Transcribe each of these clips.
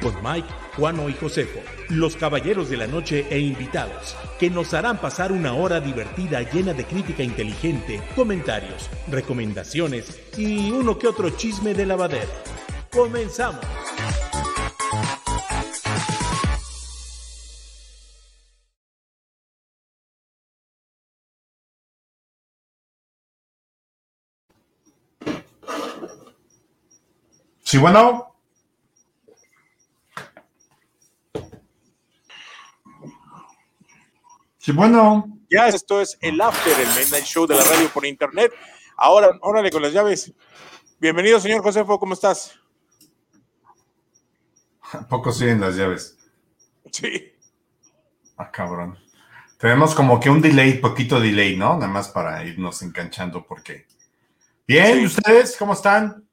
con Mike, Juano y Josefo, los caballeros de la noche e invitados, que nos harán pasar una hora divertida llena de crítica inteligente, comentarios, recomendaciones y uno que otro chisme de lavadero. ¡Comenzamos! Sí, bueno. Bueno. Ya esto es el After, el Midnight Show de la radio por internet. Ahora, órale con las llaves. Bienvenido, señor Josefo, ¿cómo estás? Poco siguen las llaves. Sí. Ah, cabrón. Tenemos como que un delay, poquito delay, ¿no? Nada más para irnos enganchando porque. Bien, ¿y ustedes cómo están?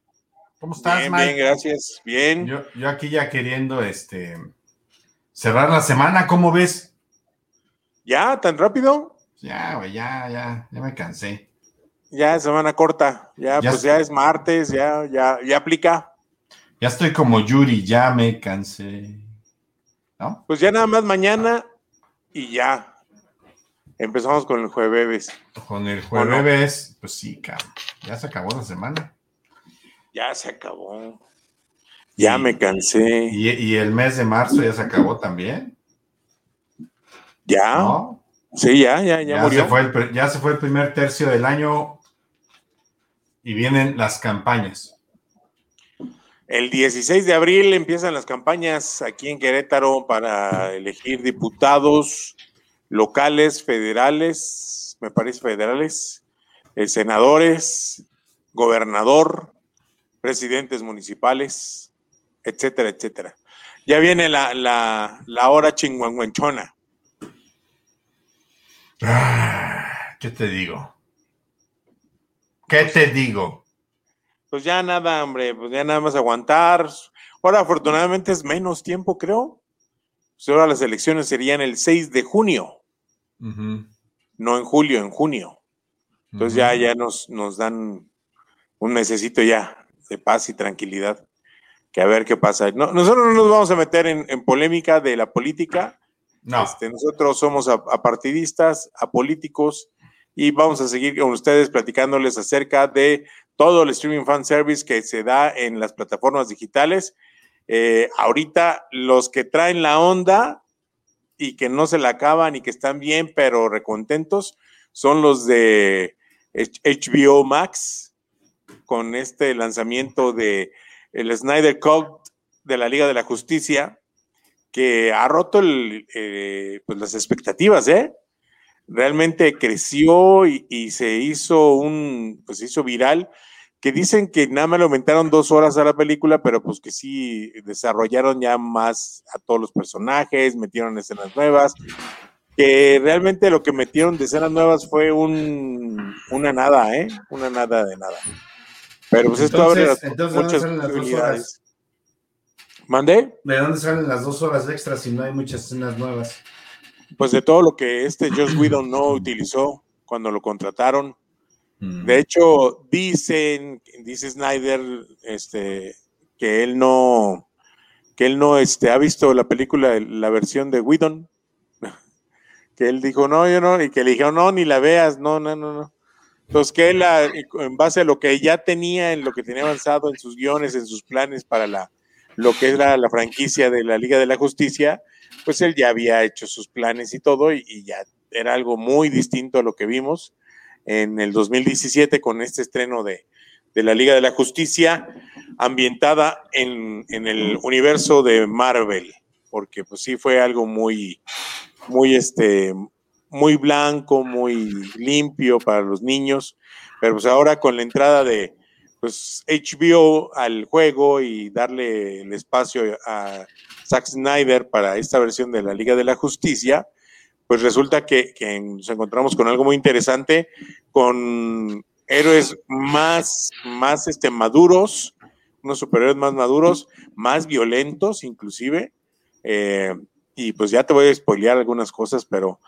¿Cómo estás, bien, Bien, gracias. Bien. Yo, yo aquí ya queriendo este cerrar la semana, ¿cómo ves? ¿Ya? ¿Tan rápido? Ya, güey, ya, ya, ya me cansé. Ya semana corta, ya, pues ya es martes, ya, ya, ya aplica. Ya estoy como Yuri, ya me cansé. ¿No? Pues ya nada más mañana y ya. Empezamos con el jueves. Con el jueves, pues sí, cabrón. Ya se acabó la semana. Ya se acabó. Ya me cansé. ¿Y, ¿Y, el mes de marzo ya se acabó también? Ya. Sí, ya, ya, ya, murió. Se fue el, ya se fue el primer tercio del año y vienen las campañas. El 16 de abril empiezan las campañas aquí en Querétaro para elegir diputados locales, federales, me parece federales, eh, senadores, gobernador, presidentes municipales, etcétera, etcétera. Ya viene la, la, la hora chinguanguenchona. Ah, ¿Qué te digo? ¿Qué te digo? Pues ya nada, hombre, pues ya nada más aguantar. Ahora, afortunadamente es menos tiempo, creo. Pues ahora las elecciones serían el 6 de junio. No en julio, en junio. Entonces ya, ya nos, nos dan un necesito ya de paz y tranquilidad. Que a ver qué pasa. nosotros no nos vamos a meter en, en polémica de la política Este, nosotros somos apartidistas, apolíticos y vamos a seguir con ustedes platicándoles acerca de todo el streaming fan service que se da en las plataformas digitales. Eh, ahorita los que traen la onda y que no se la acaban y que están bien pero recontentos son los de HBO Max con este lanzamiento de el Snyder Code de la Liga de la Justicia que ha roto eh, pues las expectativas, ¿eh? Realmente creció y, se hizo un, pues se hizo viral, que dicen que nada más le aumentaron dos horas a la película, pero pues que sí desarrollaron ya más a todos los personajes, metieron escenas nuevas, que realmente lo que metieron de escenas nuevas fue un, una nada, ¿eh? Una nada de nada. Pero pues esto abre muchas posibilidades. ¿Mandé? ¿De dónde salen las dos horas extras si no hay muchas escenas nuevas? Pues de todo lo que este Josh Whedon no utilizó cuando lo contrataron. Mm. De hecho, dicen, dice Snyder, este, que él no, que él no, este, ha visto la película, la versión de Whedon, que él dijo, no, yo no, y que le dijeron, no, ni la veas, no, no, no, no. Entonces, que él, en base a lo que ya tenía, en lo que tenía avanzado en sus guiones, en sus planes para la lo que era la franquicia de la Liga de la Justicia, pues él ya había hecho sus planes y todo, y, ya era algo muy distinto a lo que vimos en el 2017 con este estreno de, la Liga de la Justicia, ambientada en, en, el universo de Marvel, porque pues sí fue algo muy, muy, este, muy blanco, muy limpio para los niños, pero pues ahora con la entrada de pues, HBO al juego y darle el espacio a Zack Snyder para esta versión de la Liga de la Justicia, pues resulta que, nos encontramos con algo muy interesante, con héroes más, más este, maduros, unos superhéroes más maduros, más violentos inclusive. Eh, y pues ya te voy a spoilear algunas cosas, pero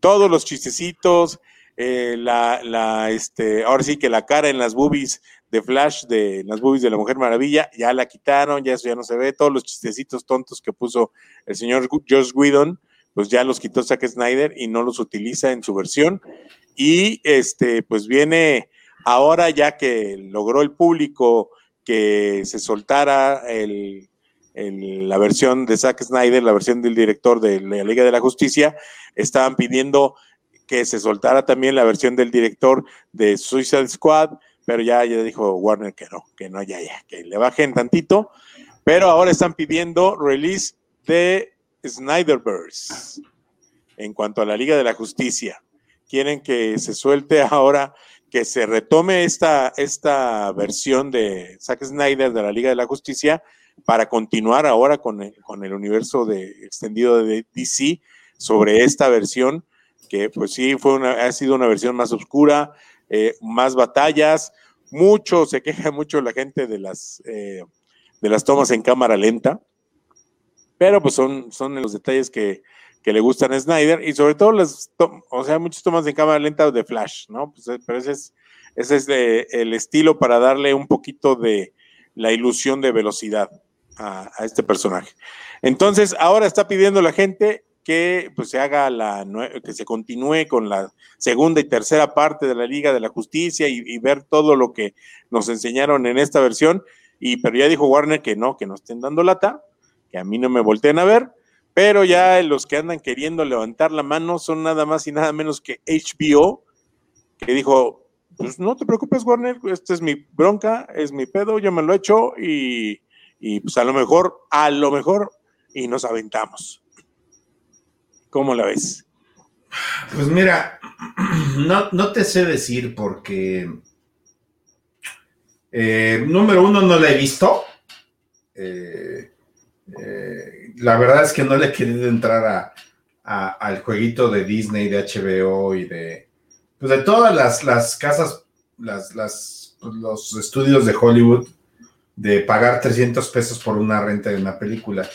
todos los chistecitos, eh, la, la, este, ahora sí que la cara en las boobies de Flash, de las boobies de la Mujer Maravilla, ya la quitaron, ya eso ya no se ve, todos los chistecitos tontos que puso el señor Josh Whedon, pues ya los quitó Zack Snyder y no los utiliza en su versión. Y este, pues viene ahora ya que logró el público que se soltara el, la versión de Zack Snyder, la versión del director de la Liga de la Justicia, estaban pidiendo que se soltara también la versión del director de Suicide Squad, pero ya, ya dijo Warner que no, que no, ya, ya, que le bajen tantito. Pero ahora están pidiendo release de Snyderverse en cuanto a la Liga de la Justicia. Quieren que se suelte ahora, que se retome esta, esta versión de Zack Snyder de la Liga de la Justicia para continuar ahora con el, con el universo de, extendido de DC sobre esta versión, que pues sí, fue una, ha sido una versión más oscura, eh, más batallas, mucho, se queja mucho la gente de las, eh, de las tomas en cámara lenta, pero pues son, son los detalles que, le gustan a Snyder y sobre todo las, o sea, muchas tomas en cámara lenta de Flash, ¿no? Pues, eh, pero ese es, ese es el estilo para darle un poquito de la ilusión de velocidad a, este personaje. Entonces, ahora está pidiendo la gente que pues se haga la que se continúe con la segunda y tercera parte de la Liga de la Justicia y, ver todo lo que nos enseñaron en esta versión. Y pero ya dijo Warner que no, que no estén dando lata, que a mí no me volteen a ver, pero ya los que andan queriendo levantar la mano son nada más y nada menos que HBO, que dijo, pues no te preocupes Warner, esta es mi bronca, es mi pedo, yo me lo he hecho y y pues a lo mejor, a lo mejor, y nos aventamos. ¿Cómo la ves? Pues mira, no, te sé decir porque, eh, número uno, no la he visto. Eh, eh, la verdad es que no le he querido entrar a, al jueguito de Disney, de HBO y de, pues de todas las, las casas, las, las, los estudios de Hollywood de pagar 300 pesos por una renta de una película.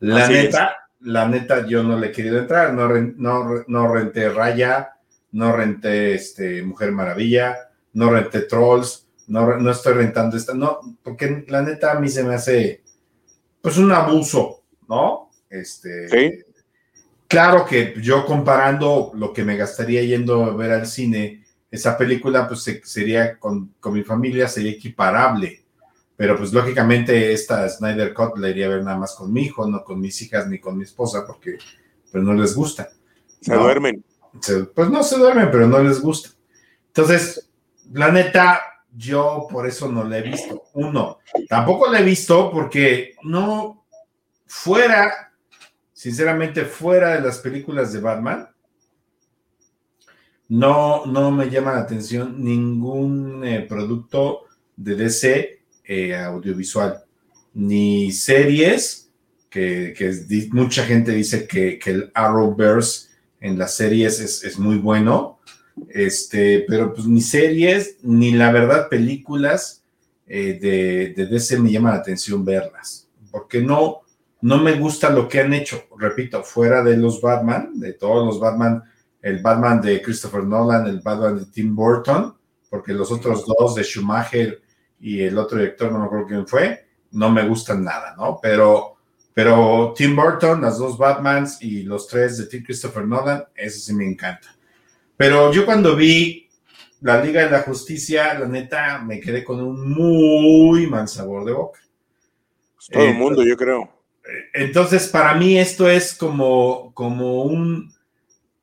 La neta, la neta, yo no le he querido entrar, no, no, no renté Raya, no renté este, Mujer Maravilla, no renté Trolls, no, no estoy rentando esta, no, porque la neta a mí se me hace, pues un abuso, ¿no? Este, ¿Sí? Claro que yo comparando lo que me gastaría yendo a ver al cine, esa película, pues sería con, con mi familia, sería equiparable pero pues lógicamente esta Snyder Cut la iría a ver nada más con mi hijo, no con mis hijas ni con mi esposa, porque pues no les gusta. Se duermen. pues no se duermen, pero no les gusta. Entonces, la neta, yo por eso no la he visto. Uno, tampoco la he visto porque no fuera, sinceramente, fuera de las películas de Batman, no, no me llama la atención ningún eh, producto de DC eh, audiovisual, ni series, que, mucha gente dice que, el Arrowverse en las series es, muy bueno, este, pero pues ni series, ni la verdad películas eh, de, de DC me llama la atención verlas, porque no, no me gusta lo que han hecho, repito, fuera de los Batman, de todos los Batman, el Batman de Christopher Nolan, el Batman de Tim Burton, porque los otros dos de Schumacher y el otro director, no me acuerdo quién fue, no me gustan nada, ¿no? Pero, pero Tim Burton, las dos Batmans y los tres de Tim Christopher Nolan, eso sí me encanta. Pero yo cuando vi la Liga de la Justicia, la neta, me quedé con un muy mal sabor de boca. Pues todo el eh, mundo, yo creo. Entonces, para mí esto es como, como un,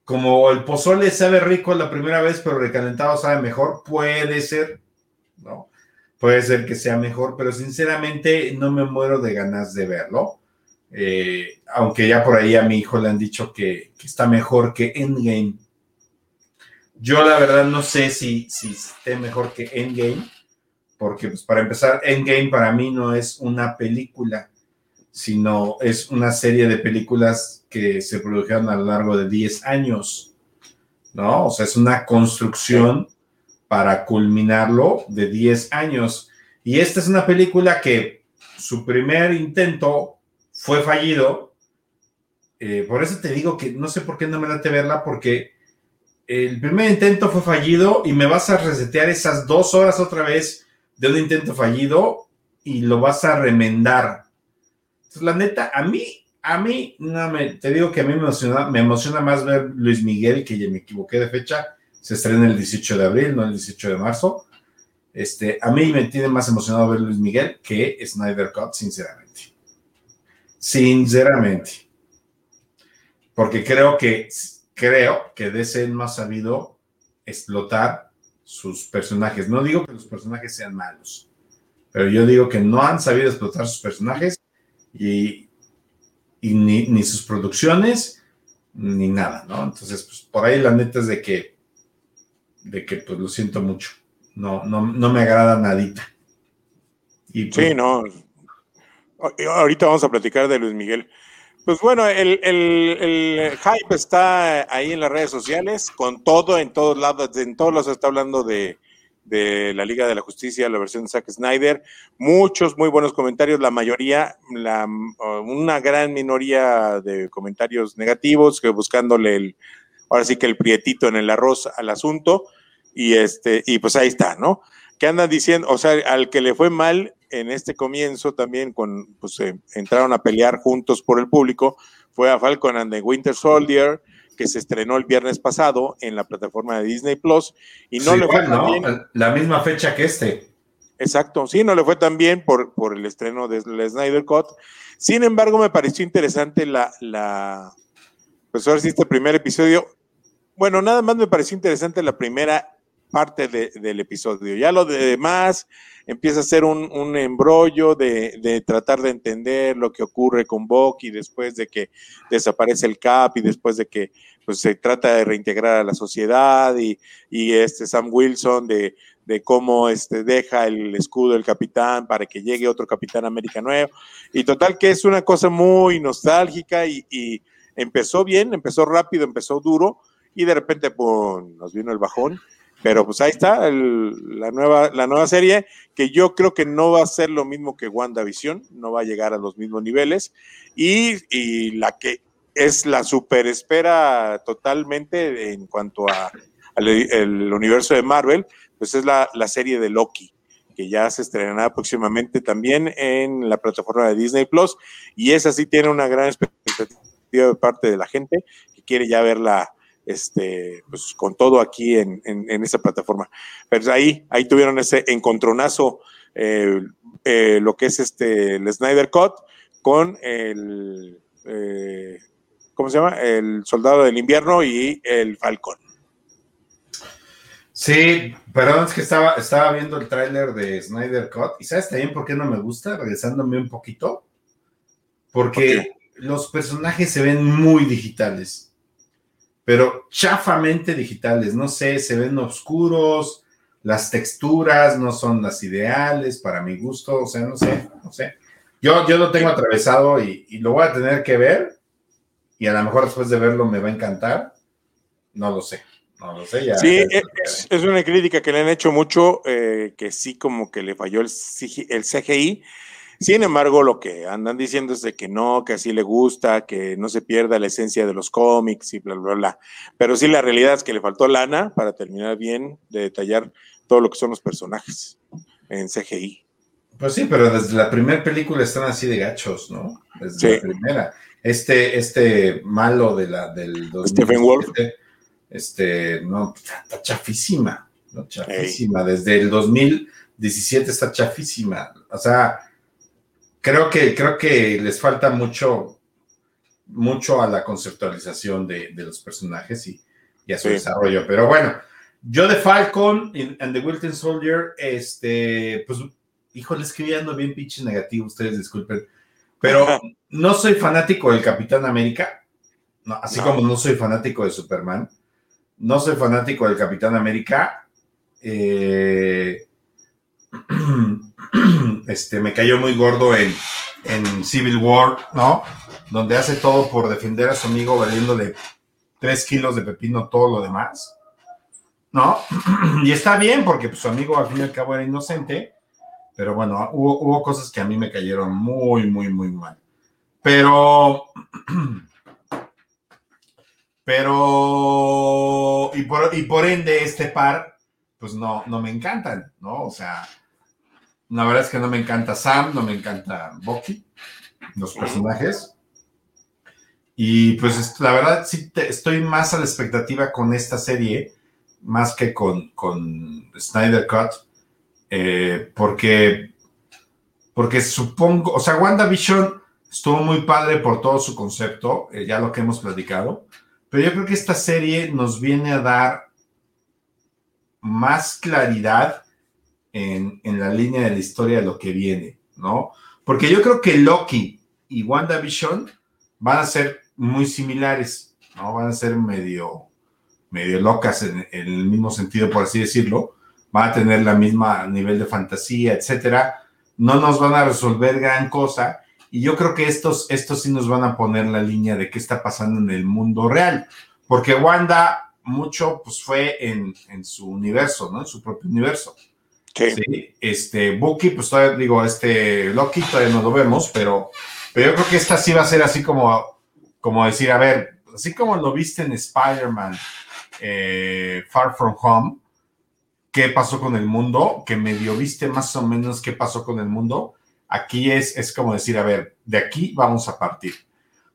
como el pozole sabe rico la primera vez, pero recalentado sabe mejor, puede ser. Puede ser que sea mejor, pero sinceramente no me muero de ganas de verlo. Eh, aunque ya por ahí a mi hijo le han dicho que, está mejor que Endgame. Yo la verdad no sé si, si esté mejor que Endgame, porque pues para empezar, Endgame para mí no es una película, sino es una serie de películas que se produjeron a lo largo de 10 años, ¿no? O sea, es una construcción para culminarlo de 10 años. Y esta es una película que su primer intento fue fallido. Eh, por eso te digo que no sé por qué no me late verla, porque el primer intento fue fallido y me vas a resetear esas dos horas otra vez de un intento fallido y lo vas a remendar la neta, a mí, a mí, no me, te digo que a mí me emociona, me emociona más ver Luis Miguel, que ya me equivoqué de fecha, se estrena el 18 de abril, no el 18 de marzo. Este, a mí me tiene más emocionado ver Luis Miguel que Snyder Cut, sinceramente. Sinceramente. Porque creo que, creo que DC no ha sabido explotar sus personajes. No digo que los personajes sean malos, pero yo digo que no han sabido explotar sus personajes y, ni, sus producciones, ni nada, ¿no? Entonces, pues por ahí la neta es de que, de que pues lo siento mucho, no, no, no me agrada nadita. Y, pues, sí, no. Ahorita vamos a platicar de Luis Miguel. Pues bueno, el, el, hype está ahí en las redes sociales, con todo, en todos lados, en todos lados está hablando de, de la Liga de la Justicia, la versión de Zack Snyder. Muchos muy buenos comentarios, la mayoría, la, una gran minoría de comentarios negativos, que buscándole el, ahora sí que el prietito en el arroz al asunto. Y este, y pues ahí está, ¿no? Que andan diciendo, o sea, al que le fue mal en este comienzo también, con, pues entraron a pelear juntos por el público, fue a Falcon and the Winter Soldier, que se estrenó el viernes pasado en la plataforma de Disney Plus y no le fue. La misma fecha que este. Exacto, sí, no le fue tan bien por, por el estreno de Snyder Cut. Sin embargo, me pareció interesante la, la, pues ahora sí, este primer episodio. Bueno, nada más me pareció interesante la primera parte del episodio. Ya lo demás empieza a ser un, embrollo de, tratar de entender lo que ocurre con Bucky después de que desaparece el Cap y después de que pues, se trata de reintegrar a la sociedad y, este Sam Wilson de, cómo este, deja el escudo del capitán para que llegue otro capitán América nuevo. Y total que es una cosa muy nostálgica y, empezó bien, empezó rápido, empezó duro y de repente pues, nos vino el bajón pero pues ahí está la, nueva, la nueva serie, que yo creo que no va a ser lo mismo que WandaVision, no va a llegar a los mismos niveles. Y, la que es la super espera totalmente en cuanto a, al el universo de Marvel, pues es la, la serie de Loki que ya se estrenará próximamente también en la plataforma de Disney Plus. Y esa sí tiene una gran expectativa de parte de la gente que quiere ya verla este, pues con todo aquí en, en, esa plataforma. Pero ahí, ahí tuvieron ese encontronazo, eh, eh, lo que es este, el Snyder Cut con el, eh, ¿cómo se llama? El Soldado del Invierno y el Falcón. Sí, perdón, es que estaba, estaba viendo el tráiler de Snyder Cut y ¿sabes también por qué no me gusta? Regresándome un poquito. Porque los personajes se ven muy digitales pero chafamente digitales, no sé, se ven oscuros, las texturas no son las ideales para mi gusto, o sea, no sé, no sé. Yo, yo lo tengo atravesado y, lo voy a tener que ver y a lo mejor después de verlo me va a encantar, no lo sé. No lo sé, ya. Sí, es, una crítica que le han hecho mucho, eh, que sí como que le falló el, el CGI, sin embargo, lo que andan diciendo es de que no, que así le gusta, que no se pierda la esencia de los cómics y bla, bla, bla. Pero sí, la realidad es que le faltó lana para terminar bien de detallar todo lo que son los personajes en CGI. Pues sí, pero desde la primera película están así de gachos, ¿no? Desde la primera. Este, este malo de la, del Stephen Wolf. Este, no, está chafísima, ¿no? Chafísima. Desde el 2017 está chafísima. O sea, creo que, creo que les falta mucho, mucho a la conceptualización de, los personajes y, a su desarrollo. Pero bueno, yo de Falcon and the Wilton Soldier, este, pues, híjole, escribiendo bien pinche negativo, ustedes disculpen, pero no soy fanático del Capitán América, así como no soy fanático de Superman, no soy fanático del Capitán América. Eh, este, me cayó muy gordo en, en Civil War, ¿no? Donde hace todo por defender a su amigo valiéndole tres kilos de pepino todo lo demás, ¿no? Y está bien porque pues, su amigo al fin y al cabo era inocente, pero bueno, hubo, hubo cosas que a mí me cayeron muy, muy, muy mal. Pero, pero, y por, y por ende este par, pues no, no me encantan, ¿no? O sea, la verdad es que no me encanta Sam, no me encanta Bucky, los personajes. Y pues la verdad sí estoy más a la expectativa con esta serie, más que con, con Snyder Cut, eh, porque, porque supongo, o sea, WandaVision estuvo muy padre por todo su concepto, eh, ya lo que hemos platicado, pero yo creo que esta serie nos viene a dar más claridad en, la línea de la historia de lo que viene, ¿no? Porque yo creo que Loki y WandaVision van a ser muy similares, ¿no? Van a ser medio, medio locas en, el mismo sentido, por así decirlo. Van a tener la misma nivel de fantasía, etcétera. No nos van a resolver gran cosa. Y yo creo que estos, estos sí nos van a poner la línea de qué está pasando en el mundo real. Porque Wanda mucho pues fue en, en su universo, ¿no? En su propio universo. Sí. Este, Bucky, pues todavía digo, este, Loki todavía no lo vemos, pero, pero yo creo que esta sí va a ser así como, como decir, a ver, así como lo viste en Spider-Man eh, Far From Home, qué pasó con el mundo, que medio viste más o menos qué pasó con el mundo, aquí es, es como decir, a ver, de aquí vamos a partir.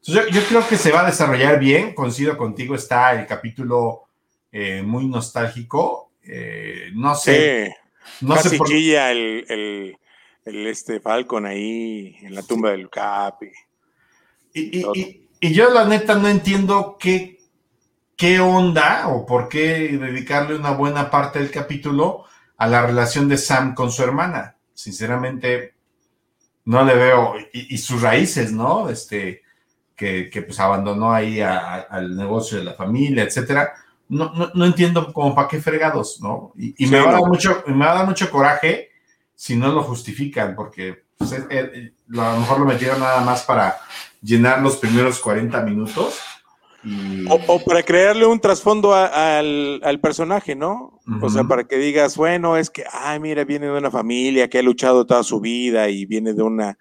Entonces, yo, creo que se va a desarrollar bien, coincido contigo, está el capítulo eh, muy nostálgico, eh, no sé. No Casi sé por... el, el, el, este Falcon ahí en la tumba del Cap. Y, y, y, yo la neta no entiendo qué, qué onda o por qué dedicarle una buena parte del capítulo a la relación de Sam con su hermana. Sinceramente, no le veo. Y, sus raíces, ¿no? Este, que, que pues abandonó ahí al negocio de la familia, etcétera no, no, no entiendo como para qué fregados, ¿no? Y, me, va a dar mucho, me va a dar mucho coraje si no lo justifican, porque pues, a lo mejor lo metieron nada más para llenar los primeros 40 minutos. O, para crearle un trasfondo al, al, personaje, ¿no? O sea, para que digas, bueno, es que, ay, mira, viene de una familia que ha luchado toda su vida y viene de una,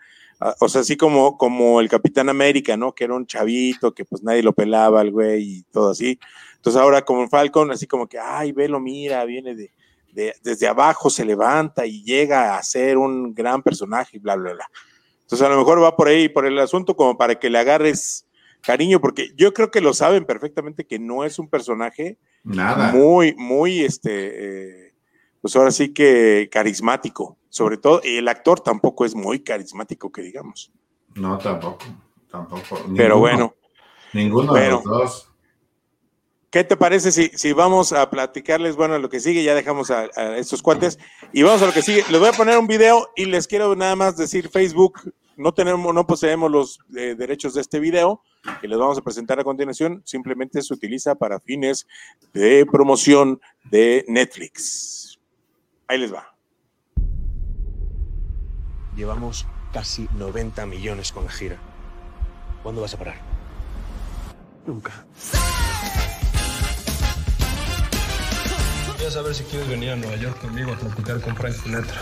o sea, así como, como el Capitán América, ¿no? Que era un chavito, que pues nadie lo pelaba al güey y todo así. Entonces ahora como Falcon, así como que, ay, velo, mira, viene de, desde abajo, se levanta y llega a ser un gran personaje y bla, bla, bla. Entonces a lo mejor va por ahí, por el asunto, como para que le agarres cariño, porque yo creo que lo saben perfectamente que no es un personaje Nada. muy, muy, este, eh, pues ahora sí que carismático, sobre todo, y el actor tampoco es muy carismático, que digamos. No, tampoco, tampoco. Pero bueno. Ninguno de los dos. ¿Qué te parece si, si vamos a platicarles, bueno, lo que sigue, ya dejamos a, estos cuates y vamos a lo que sigue. Les voy a poner un video y les quiero nada más decir, Facebook, no tenemos, no poseemos los eh, derechos de este video que les vamos a presentar a continuación, simplemente se utiliza para fines de promoción de Netflix. Ahí les va. Llevamos casi 90 millones con la gira. ¿Cuándo vas a parar? Nunca. Quería saber si quieres venir a Nueva York conmigo a platicar con Frank Sinatra.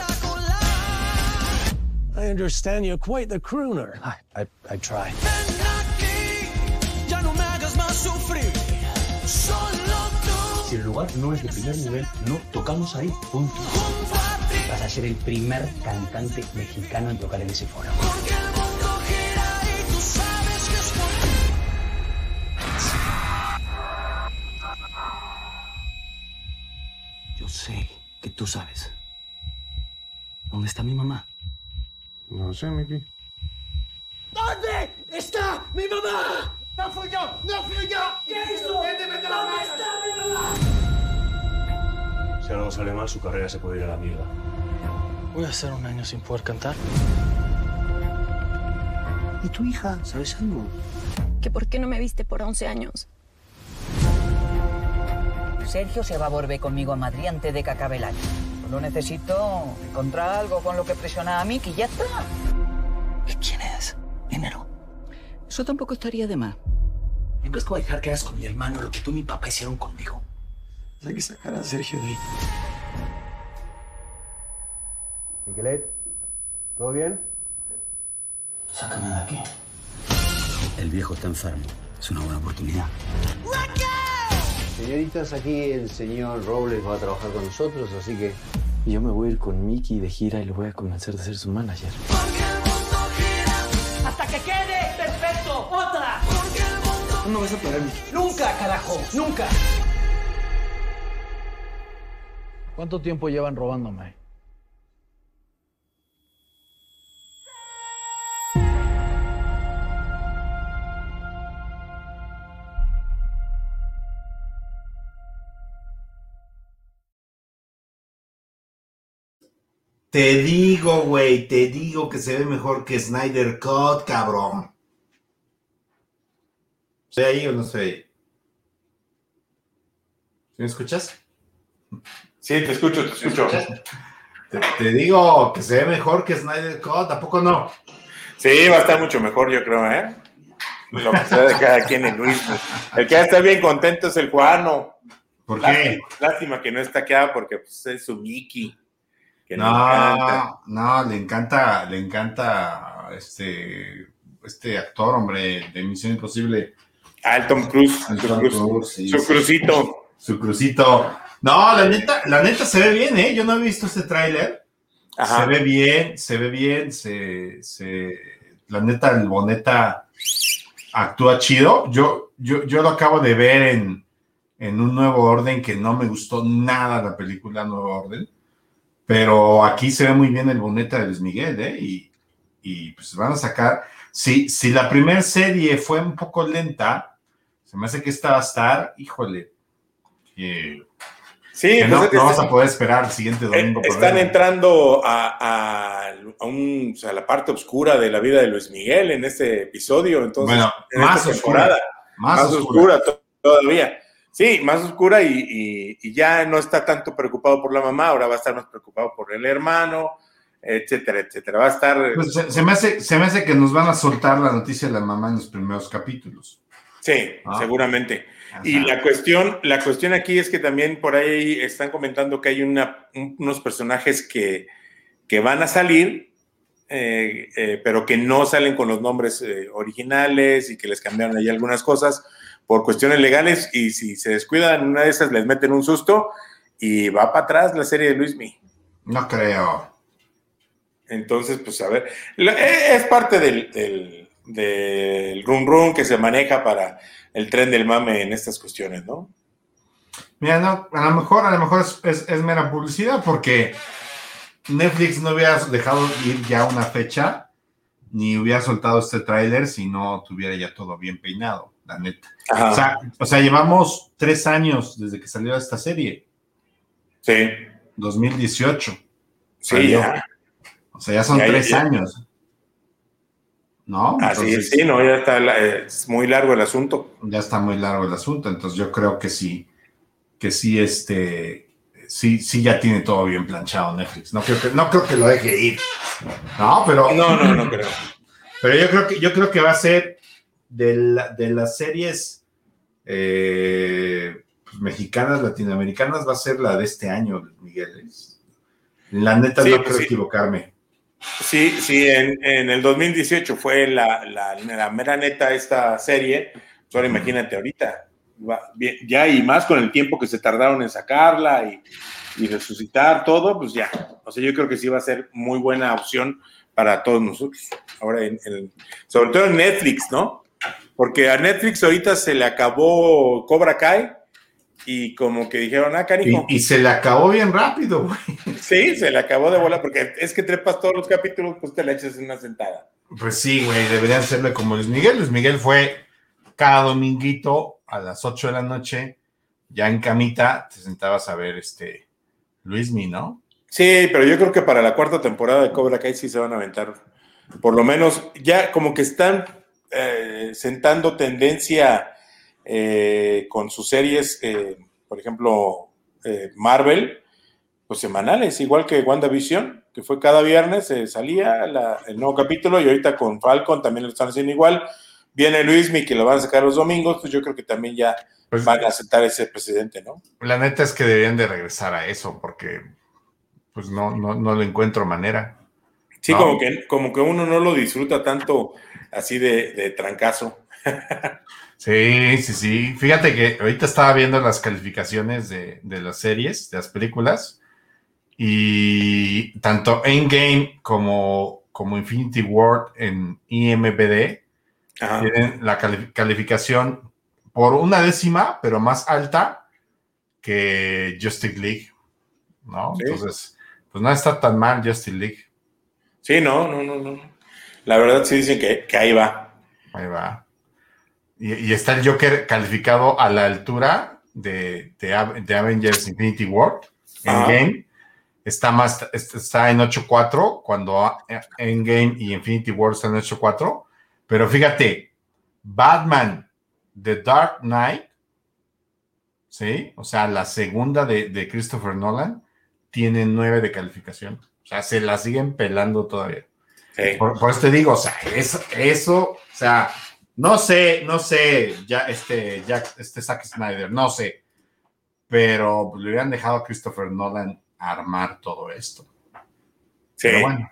I understand you're quite the crooner. I, I, I try. Si el lugar no es de primer nivel, no tocamos ahí. Punto. Vas a ser el primer cantante mexicano en tocar en ese foro. Sé que tú sabes. ¿Dónde está mi mamá? No sé, Mickey. ¿Dónde está mi mamá? No fui yo, no fui yo. ¿Qué hizo? ¿Dónde está mi mamá? Si algo sale mal, su carrera se puede ir a la mierda. Voy a hacer un año sin poder cantar. ¿Y tu hija? ¿Sabes algo? ¿Que por qué no me viste por 11 años? Sergio se va a volver conmigo a Madrid antes de que acabe el año. Solo necesito encontrar algo con lo que presionar a Mickey y ya está. ¿Y quién es? Dinero. Eso tampoco estaría de más. ¿En vez de dejar que hagas con mi hermano lo que tú y mi papá hicieron conmigo? Hay que sacar a Sergio de ahí. Miguelet, ¿todo bien? Sácame de aquí. El viejo está enfermo. Es una buena oportunidad. Señoritas, aquí el señor Robles va a trabajar con nosotros, así que yo me voy a ir con Mickey de gira y lo voy a convencer de ser su manager. ¡Hasta que quede perfecto! ¡Otra! ¿Cuándo vas a parar, Mickey? ¡Nunca, carajo! ¡Nunca! ¿Cuánto tiempo llevan robándome? Te digo, güey, te digo que se ve mejor que Snyder Cut, cabrón. ¿Estoy ahí o no estoy ahí? ¿Sí ¿Me escuchas? Sí, te escucho, te escucho. Te, te digo que se ve mejor que Snyder Cut, ¿tampoco no? Sí, va a estar mucho mejor, yo creo, ¿eh? Lo que sea de cada quien en Luis. El que va a estar bien contento es el Juano. ¿Por Lástima, qué? lástima que no está acá porque pues, es su Mickey. Que No, encanta. no, le encanta, le encanta este, este actor, hombre, de Misión Imposible. Ah, su Tom cruz- sí, su sí. crucito. Su crucito. No, la neta, la neta se ve bien, ¿eh? Yo no he visto este tráiler. Se ve bien, se ve bien, se, se, la neta, el Boneta actúa chido. Yo, yo, yo lo acabo de ver en, en un nuevo orden que no me gustó nada la película Nuevo Orden. Pero aquí se ve muy bien el Boneta de Luis Miguel, ¿eh? Y, y pues van a sacar. Si, si la primera serie fue un poco lenta, se me hace que esta va a estar, híjole, que, Sí, que pues no, es que no vas a poder esperar el siguiente eh, domingo. están entrando a, a- a un- o sea, a la parte oscura de la vida de Luis Miguel en este episodio. Entonces, Bueno, en más esta oscura. temporada. Más, más, oscura. oscura, to- todavía. Sí, más oscura y, y- y ya no está tanto preocupado por la mamá, ahora va a estar más preocupado por el hermano, etcétera, etcétera. Va a estar, Pues se, se me hace, se me hace que nos van a soltar la noticia de la mamá en los primeros capítulos. sí, Ah. seguramente. Y la cuestión, la cuestión aquí es que también por ahí están comentando que hay una, un- unos personajes que, que van a salir, eh, eh, pero que no salen con los nombres eh, originales y que les cambiaron ahí algunas cosas por cuestiones legales y si se descuidan una de esas les meten un susto y va para atrás la serie de Luismi. No creo. Entonces, pues a ver, eh, es parte del, del, del run run que se maneja para el tren del mame en estas cuestiones, ¿no? Mira, no, a lo mejor, a lo mejor es, es- es mera publicidad porque Netflix no hubiera dejado ir ya una fecha ni hubiera soltado este tráiler si no tuviera ya todo bien peinado, la neta. O sea, o sea, llevamos tres años desde que salió esta serie, Sí, 2018. sí, ya. O sea, ya son Ya, tres ya. años. ¿No? Así es, sí, no, ya está, la- eh, es muy largo el asunto. ya está muy largo el asunto, entonces yo creo que sí, que sí, este, sí, sí ya tiene todo bien planchado Netflix. No creo que, no creo que lo deje ir. No, pero, No, no, no creo. pero yo creo que, yo creo que va a ser de, la- de las series eh, pues, mexicanas, latinoamericanas, va a ser la de este año, Miguel. La neta Sí, no pues creo sí. equivocarme. Sí, sí, en, en el 2018 fue la, la, la mera neta esta serie. Ahora imagínate ahorita, ya y más con el tiempo que se tardaron en sacarla y, y resucitar todo, pues ya. O sea, yo creo que sí va a ser muy buena opción para todos nosotros. Ahora, en, en- sobre todo en Netflix, ¿no? Porque a Netflix ahorita se le acabó Cobra Kai y como que dijeron, ah, Y, canijo. y se le acabó bien rápido, güey. Sí, se le acabó de bola porque es que trepas todos los capítulos, pues te la echas en una sentada. Pues sí, güey, deberían serle como Luis Miguel. Luis Miguel fue cada dominguito a las 8 de la noche, ya en camita, te sentabas a ver este Luismi, ¿no? Sí, pero yo creo que para la cuarta temporada de Cobra Kai sí se van a aventar. Por lo menos ya como que están eh, sentando tendencia eh, con sus series, eh, por ejemplo, Marvel, pues semanales, igual que WandaVision, que fue cada viernes, salía el nuevo capítulo y ahorita con Falcon también lo están haciendo igual. Viene Luismi que lo van a sacar los domingos, pues yo creo que también ya pues van a aceptar ese presidente, ¿no? La neta es que deberían de regresar a eso, porque pues no, no, no le encuentro manera. Sí, como, que, como que uno no lo disfruta tanto así de, de trancazo. sí, sí, sí. Fíjate que ahorita estaba viendo las calificaciones de, de las series, de las películas, y tanto Endgame como, como Infinity War en IMBD tienen la calificación por una décima, pero más alta que Justice League, ¿no? Entonces, pues no está tan mal Justice League. Sí, no, no, no, no. La verdad sí dicen que, ahí va. Ahí va. Y, está el Joker calificado a la altura de, de, Avengers Infinity War en game. Está, más, está en 8.4 cuando Endgame y Infinity War están en 8.4. Pero fíjate, Batman, The Dark Knight, ¿sí? O sea, la segunda de, de Christopher Nolan, tiene 9 de calificación. O sea, se la siguen pelando todavía. Por, eso te digo, o sea, eso, eso, o sea, no sé, no sé, ya este, ya este Zack Snyder, no sé, pero le hubieran dejado a Christopher Nolan armar todo esto. Sí. Pero bueno.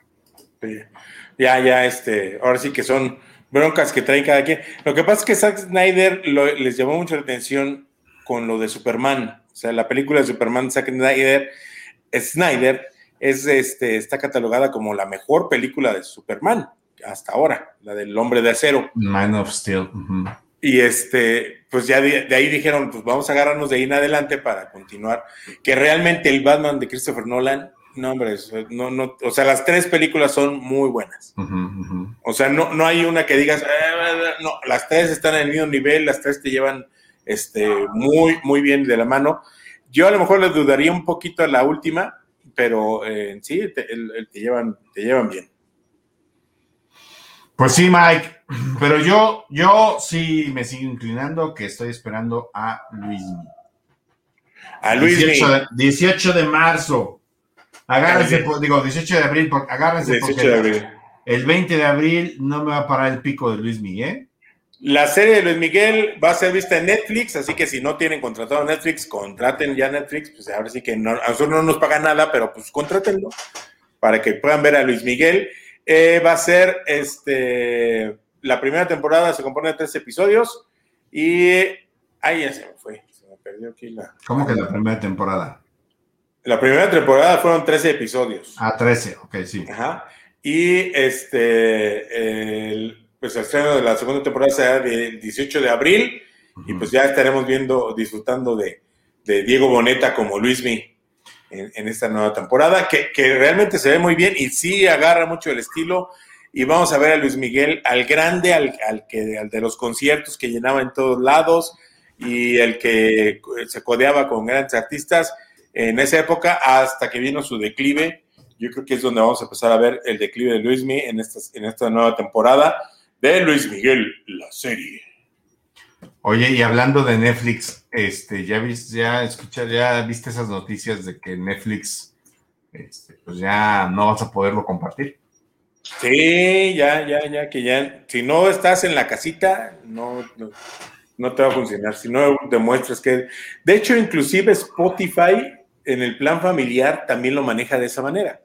Ya, ya, este, ahora sí que son broncas que trae cada quien. Lo que pasa es que Zack Snyder les llamó mucha atención con lo de Superman. O sea, la película de Superman, Zack Snyder, Snyder es, este, está catalogada como la mejor película de Superman hasta ahora, la del hombre de acero. Man of Steel. Y este, pues ya de, ahí dijeron, pues vamos a agarrarnos de ahí en adelante para continuar. Que realmente el Batman de Christopher Nolan, no, hombre, no, no, o sea, las tres películas son muy buenas. O sea, no, no hay una que digas, eh, no, las tres están en el mismo nivel, las tres te llevan este, muy, muy bien de la mano. Yo a lo mejor le dudaría un poquito a la última, pero eh, sí, te, llevan, te llevan bien. Pues sí, Mike, pero yo, yo sí me sigo inclinando que estoy esperando a Luis. A Luis 18 de, marzo. Agárrense, digo, 18 de abril, agárrense 18 de abril. el 20 de abril no me va a parar el pico de Luis Miguel. La serie de Luis Miguel va a ser vista en Netflix, así que si no tienen contratado Netflix, contraten ya Netflix, pues ahora sí que no, a nosotros no nos pagan nada, pero pues contrátenlo para que puedan ver a Luis Miguel. Eh, va a ser este la primera temporada, se compone de tres episodios y ahí ya se me fue, se me perdió aquí la. ¿Cómo que la primera temporada? La primera temporada fueron 13 episodios. Ah, 13, ok, sí. Ajá. Y este, el, pues el estreno de la segunda temporada será del 18 de abril y pues ya estaremos viendo, disfrutando de, Diego Boneta como Luismi en, en esta nueva temporada, que, realmente se ve muy bien y sí agarra mucho el estilo. Y vamos a ver a Luis Miguel, al grande, al, que, al de los conciertos que llenaba en todos lados y el que se codeaba con grandes artistas en esa época hasta que vino su declive. Yo creo que es donde vamos a empezar a ver el declive de Luismi en esta, en esta nueva temporada de Luis Miguel, la serie. Oye, y hablando de Netflix, este, ya viste, ya escucha, ya viste esas noticias de que Netflix, este, pues ya no vas a poderlo compartir. Sí, ya, ya, ya, que ya, si no estás en la casita, no, no, te va a funcionar. Si no demuestras que, de hecho, inclusive Spotify en el plan familiar también lo maneja de esa manera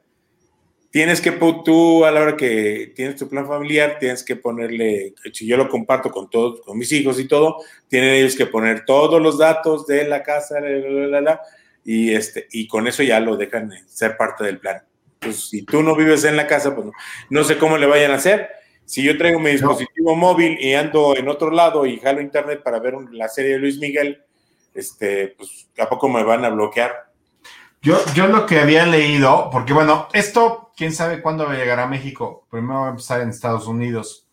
tienes que tú a la hora que tienes tu plan familiar, tienes que ponerle, si yo lo comparto con todos, con mis hijos y todo, tienen ellos que poner todos los datos de la casa, y, este, y con eso ya lo dejan ser parte del plan. Pues si tú no vives en la casa, pues no, sé cómo le vayan a hacer. Si yo traigo mi dispositivo móvil y ando en otro lado y jalo internet para ver la serie de Luis Miguel, este, pues ¿a poco me van a bloquear? Yo, yo lo que había leído, porque bueno, esto quién sabe cuándo va a llegar a México. Primero va a empezar en Estados Unidos,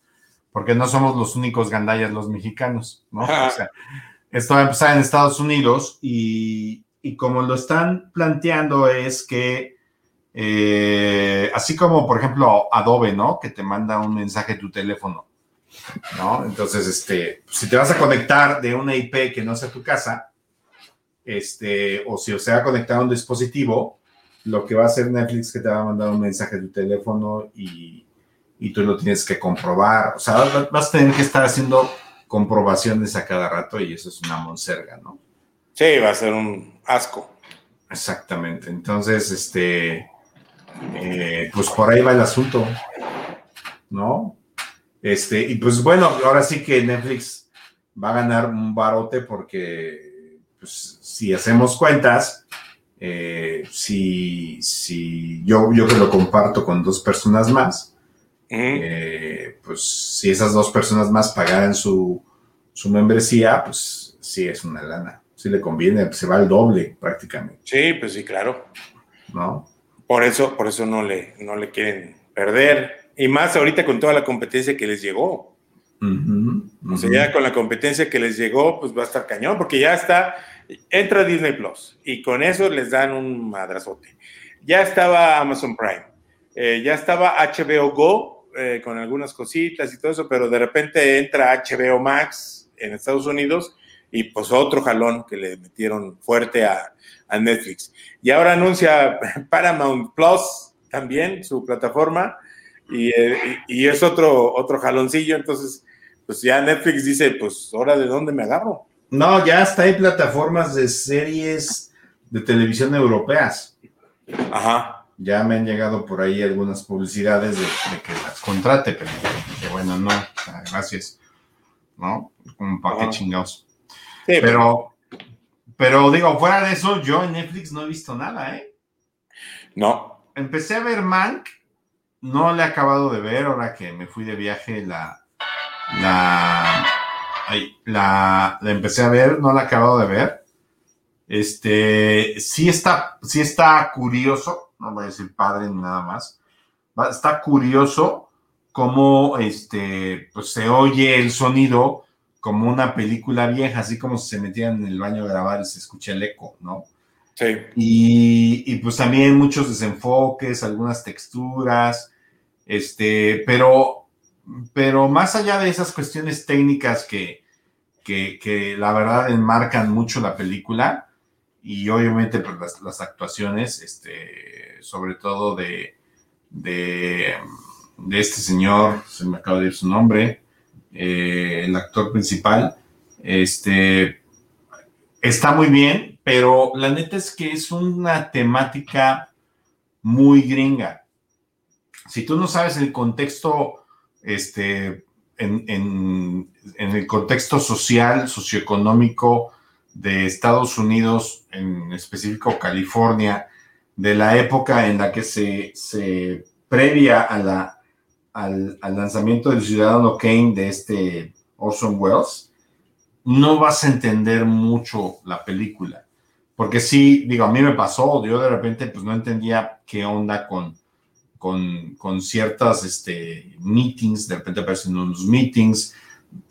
porque no somos los únicos gandallas los mexicanos, ¿no? O sea, esto va a empezar en Estados Unidos y, y como lo están planteando es que, eh, así como por ejemplo Adobe, ¿no? Que te manda un mensaje a tu teléfono, ¿no? Entonces, este, si te vas a conectar de una IP que no sea tu casa, este, o si se va a conectar a un dispositivo, lo que va a hacer Netflix es que te va a mandar un mensaje a tu teléfono y, y tú lo tienes que comprobar. O sea, vas a tener que estar haciendo comprobaciones a cada rato y eso es una monserga, ¿no? Sí, va a ser un asco. Exactamente. Entonces, este, eh, pues por ahí va el asunto, ¿no? Este, y pues bueno, ahora sí que Netflix va a ganar un barote porque, pues, si hacemos cuentas, eh, si, si yo, yo que lo comparto con dos personas más, eh, pues si esas dos personas más pagaran su, su membresía, pues sí es una lana. Si le conviene, se va al doble prácticamente. Sí, pues sí, claro. ¿No? Por eso, por eso no le, no le quieren perder. Y más ahorita con toda la competencia que les llegó. O sea, ya con la competencia que les llegó, pues va a estar cañón, porque ya está, entra Disney Plus y con eso les dan un madrazote. Ya estaba Amazon Prime, eh, ya estaba HBO Go eh, con algunas cositas y todo eso, pero de repente entra HBO Max en Estados Unidos y pues otro jalón que le metieron fuerte a, a Netflix. Y ahora anuncia Paramount Plus también, su plataforma, y, eh, y, es otro, otro jaloncillo, entonces, pues ya Netflix dice, pues ahora de dónde me agarro. No, ya está hay plataformas de series de televisión europeas. Ajá. Ya me han llegado por ahí algunas publicidades de, de que las contrate, pero que bueno, no, gracias. ¿No? Como para qué chingados. Sí, pero, pero digo, fuera de eso, yo en Netflix no he visto nada, ¿eh? No. Empecé a ver Mank, no le he acabado de ver ahora que me fui de viaje la, la, la, la empecé a ver, no la he acabado de ver. Este, sí está, sí está curioso, no voy a decir padre ni nada más, está curioso cómo este, pues se oye el sonido como una película vieja, así como si se metían en el baño a grabar y se escucha el eco, ¿no? Sí. Y, y, pues también muchos desenfoques, algunas texturas, este, pero, pero más allá de esas cuestiones técnicas que, que, que la verdad enmarcan mucho la película y obviamente pues, las, actuaciones, este, sobre todo de, de, de este señor, se me acaba de ir su nombre, eh, el actor principal, este, está muy bien, pero la neta es que es una temática muy gringa. Si tú no sabes el contexto, este, en, en, en el contexto social, socioeconómico de Estados Unidos, en específico California, de la época en la que se, se previa al, al, lanzamiento del Ciudadano Kane de este Orson Welles, no vas a entender mucho la película. Porque sí, digo, a mí me pasó, yo de repente pues no entendía qué onda con, con, con ciertas este, meetings, de repente aparecen unos meetings,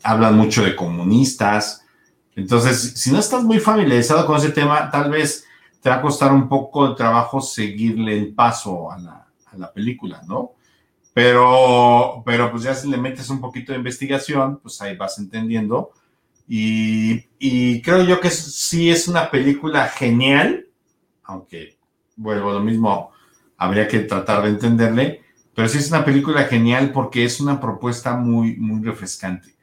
hablan mucho de comunistas. Entonces, si no estás muy familiarizado con ese tema, tal vez te va a costar un poco de trabajo seguirle el paso a la, a la película, ¿no? Pero, pero pues ya si le metes un poquito de investigación, pues ahí vas entendiendo. Y, y creo yo que sí es una película genial, aunque vuelvo a lo mismo, habría que tratar de entenderle, pero sí es una película genial porque es una propuesta muy, muy refrescante.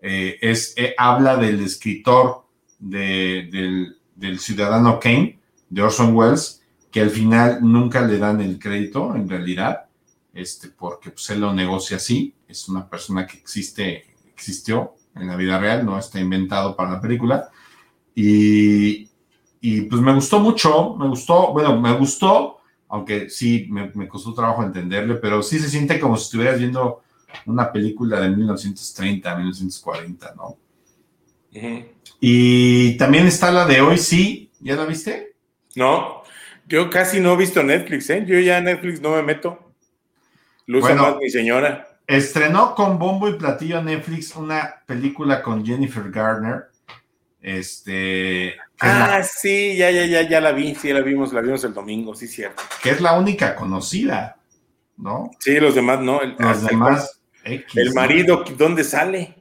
Eh, es, eh, habla del escritor de, del, del Ciudadano Kane, de Orson Welles, que al final nunca le dan el crédito, en realidad este, porque pues, él lo negocia así, es una persona que existe, existió en la vida real, no está inventado para la película. Y, y pues me gustó mucho, me gustó, bueno, me gustó, aunque sí me, me, costó trabajo entenderle, pero sí se siente como si estuvieras viendo una película de 1930, 1940, ¿no? Uh -huh. Y también está la de hoy, sí, ¿ya la viste? No, yo casi no he visto Netflix, ¿eh? Yo ya Netflix no me meto. Luce Bueno. más mi señora. Estrenó con bombo y platillo Netflix una película con Jennifer Garner. Este. La, Ah, sí, ya, ya, ya, ya la vi, sí, la vimos, la vimos el domingo, sí, cierto. que es la única conocida, ¿no? Sí, los demás no. El, Los hasta demás. X, El ¿no? marido, ¿dónde sale?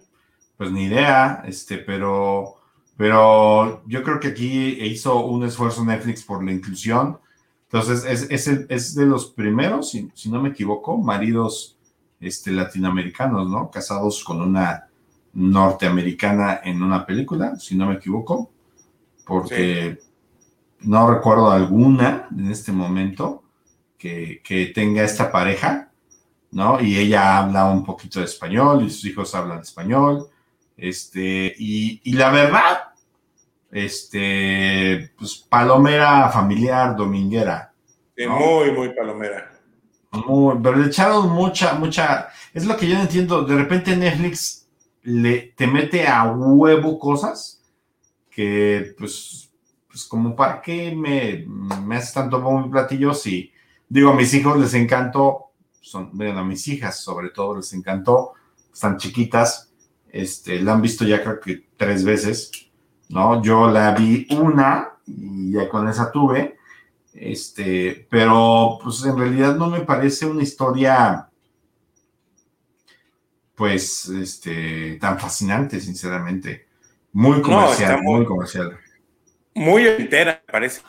Pues ni idea, este, pero, pero yo creo que aquí hizo un esfuerzo Netflix por la inclusión. Entonces, es, es, el- es de los primeros, si, si no me equivoco, maridos este, latinoamericanos, ¿no? Casados con una norteamericana en una película, si no me equivoco, porque no recuerdo alguna en este momento que, que tenga esta pareja, ¿no? Y ella habla un poquito de español y sus hijos hablan español, este, y, y la verdad, este, pues palomera familiar, dominguera, Sí, ¿no? Muy, muy palomera. Muy- pero le echaron mucha, mucha. Es lo que yo no entiendo. De repente Netflix le, te mete a huevo cosas que, pues, pues como para qué me, me haces tanto bombo y platillo si, digo, a mis hijos les encantó, son, bueno, a mis hijas sobre todo les encantó, están chiquitas, este, la han visto ya creo que tres veces, ¿no? Yo la vi una y ya con esa tuve. Este, pero pues en realidad no me parece una historia pues este tan fascinante, sinceramente. Muy comercial, muy- muy comercial. Muy ochentera, parece.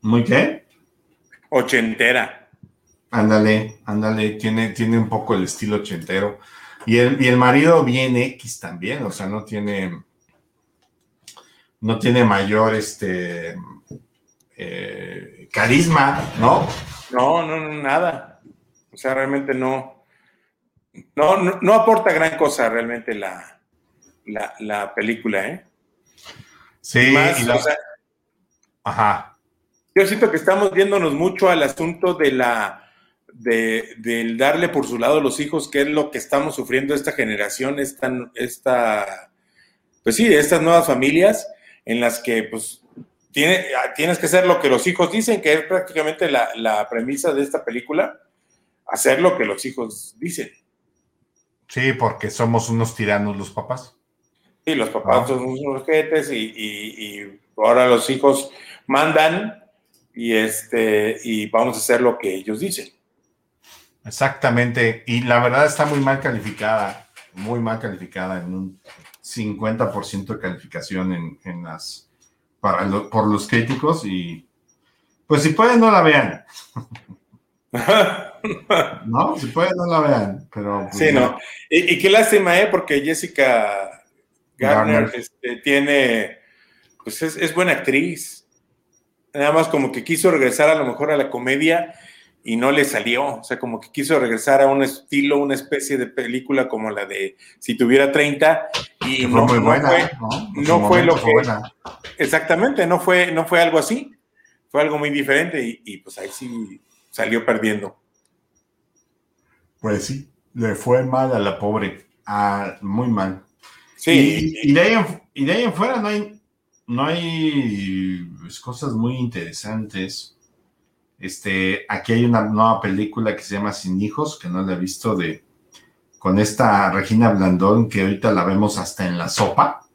¿Muy qué? Ochentera. Ándale, ándale, tiene, tiene un poco el estilo ochentero. Y el, y el marido bien X también, o sea, no tiene, no tiene mayor este eh, carisma, ¿no? No, no, no, nada. O sea, realmente no. No, no, no aporta gran cosa realmente la, la, la película, ¿eh? Sí, Más, y la- o sea, ajá. yo siento que estamos viéndonos mucho al asunto de la de, del darle por su lado a los hijos, que es lo que estamos sufriendo esta generación, esta, esta pues sí, estas nuevas familias en las que pues tiene, tienes que hacer lo que los hijos dicen, que es prácticamente la, la premisa de esta película, hacer lo que los hijos dicen. Sí, porque somos unos tiranos los papás. Sí, los papás Ah. son unos jetes y, y- y ahora los hijos mandan y este y vamos a hacer lo que ellos dicen. Exactamente. Y la verdad está muy mal calificada, muy mal calificada en un 50% de calificación en, en las para lo- por los críticos y pues si pueden no la vean. no, si pueden no la vean, pero pues, Sí, no. Y, y qué lástima, ¿eh? Porque Jessica Garner, Garner. este, tiene, pues es, es buena actriz. Nada más como que quiso regresar a lo mejor a la comedia y no le salió. O sea, como que quiso regresar a un estilo, una especie de película como la de Si tuviera 30 y que fue no, muy no buena, fue, ¿no? No fue lo que... buena. Exactamente, no fue, no fue algo así. Fue algo muy diferente y, y, pues ahí sí salió perdiendo. Pues sí, le fue mal a la pobre, ah, muy mal. Sí. Y, y de ahí en, y de ahí en fuera no hay, no hay pues, cosas muy interesantes. Este, aquí hay una nueva película que se llama Sin Hijos, que no la he visto de con esta Regina Blandón, que ahorita la vemos hasta en la sopa.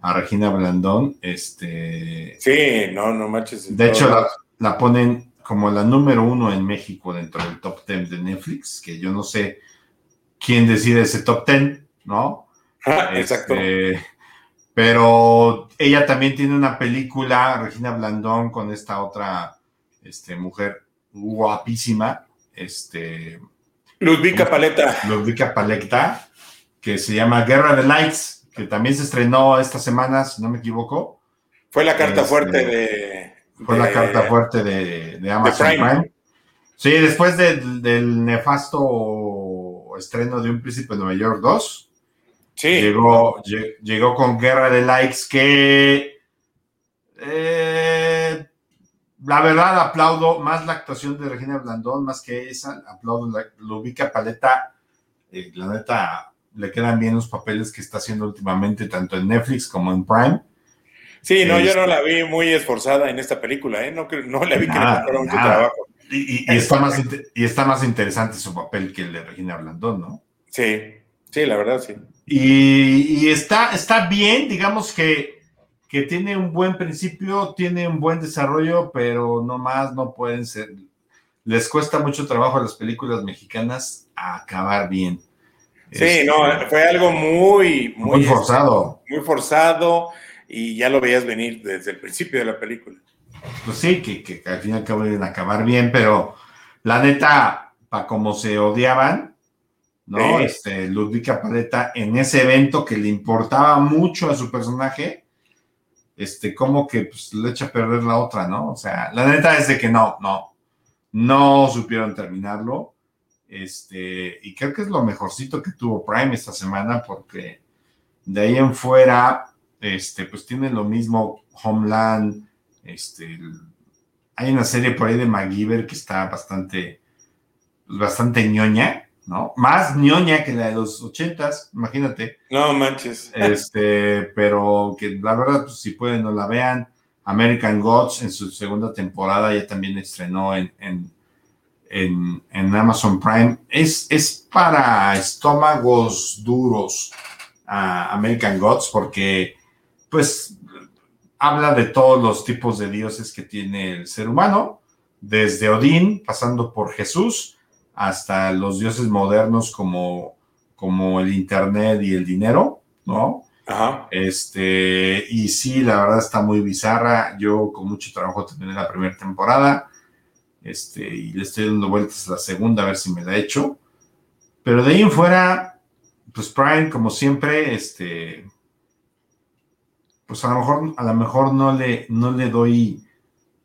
A Regina Blandón, este. Sí, no, no manches. De hecho, la, la ponen como la número uno en México dentro del top 10 de Netflix, que yo no sé quién decide ese top 10, ¿no? Exacto. Este, pero ella también tiene una película, Regina Blandón, con esta otra este, mujer guapísima, este, Ludvika Paleta. Paleta, que se llama Guerra de Lights, que también se estrenó esta semana, si no me equivoco. Fue la carta Este, fuerte de. Fue de- la carta fuerte de, de Amazon de Prime. Prime. Sí, después del, del nefasto estreno de Un Príncipe de Nueva York 2, Sí. llegó, lle- llegó con Guerra de Likes que eh, la verdad aplaudo más la actuación de Regina Blandón, más que esa, aplaudo la, lo ubica Paleta, eh, la neta le quedan bien los papeles que está haciendo últimamente tanto en Netflix como en Prime. Sí, no, yo Este- no la vi muy esforzada en esta película, ¿eh? No, no la vi que le Nada, mucho nada. trabajo. Y, está más, y está más interesante su papel que el de Regina Blandón, ¿no? Sí, sí, la verdad, sí. Y, está, está bien, digamos que, que tiene un buen principio, tiene un buen desarrollo, pero no más no pueden ser. Les cuesta mucho trabajo a las películas mexicanas acabar bien. Sí, no, este, fue algo muy, muy, forzado. Muy forzado y ya lo veías venir desde el principio de la película. Pues sí, que, que, al final acaban acabar bien, pero la neta, para como se odiaban, ¿no? Este, Ludwika Paleta en ese evento que le importaba mucho a su personaje, este, como que pues, le echa a perder la otra, ¿no? O sea, la neta es de que no, no, no supieron terminarlo. Este, y creo que es lo mejorcito que tuvo Prime esta semana, porque de ahí en fuera, este, pues tiene lo mismo Homeland, este, hay una serie por ahí de MacGyver que está bastante, pues, bastante ñoña, ¿no? Más ñoña que la de los ochentas, imagínate. No manches. Este, pero que la verdad, pues, si pueden, no la vean. American Gods en su segunda temporada ya también estrenó en en, Amazon Prime. Es, es para estómagos duros American Gods porque pues habla de todos los tipos de dioses que tiene el ser humano, desde Odín, pasando por Jesús, hasta los dioses modernos como, como el Internet y el dinero, ¿no? Este, y sí, la verdad está muy bizarra. Yo con mucho trabajo terminé la primera temporada. Este, y le estoy dando vueltas a la segunda a ver si me la echo. Pero de ahí en fuera, pues Prime, como siempre, este, pues a lo mejor, a lo mejor no le, no le doy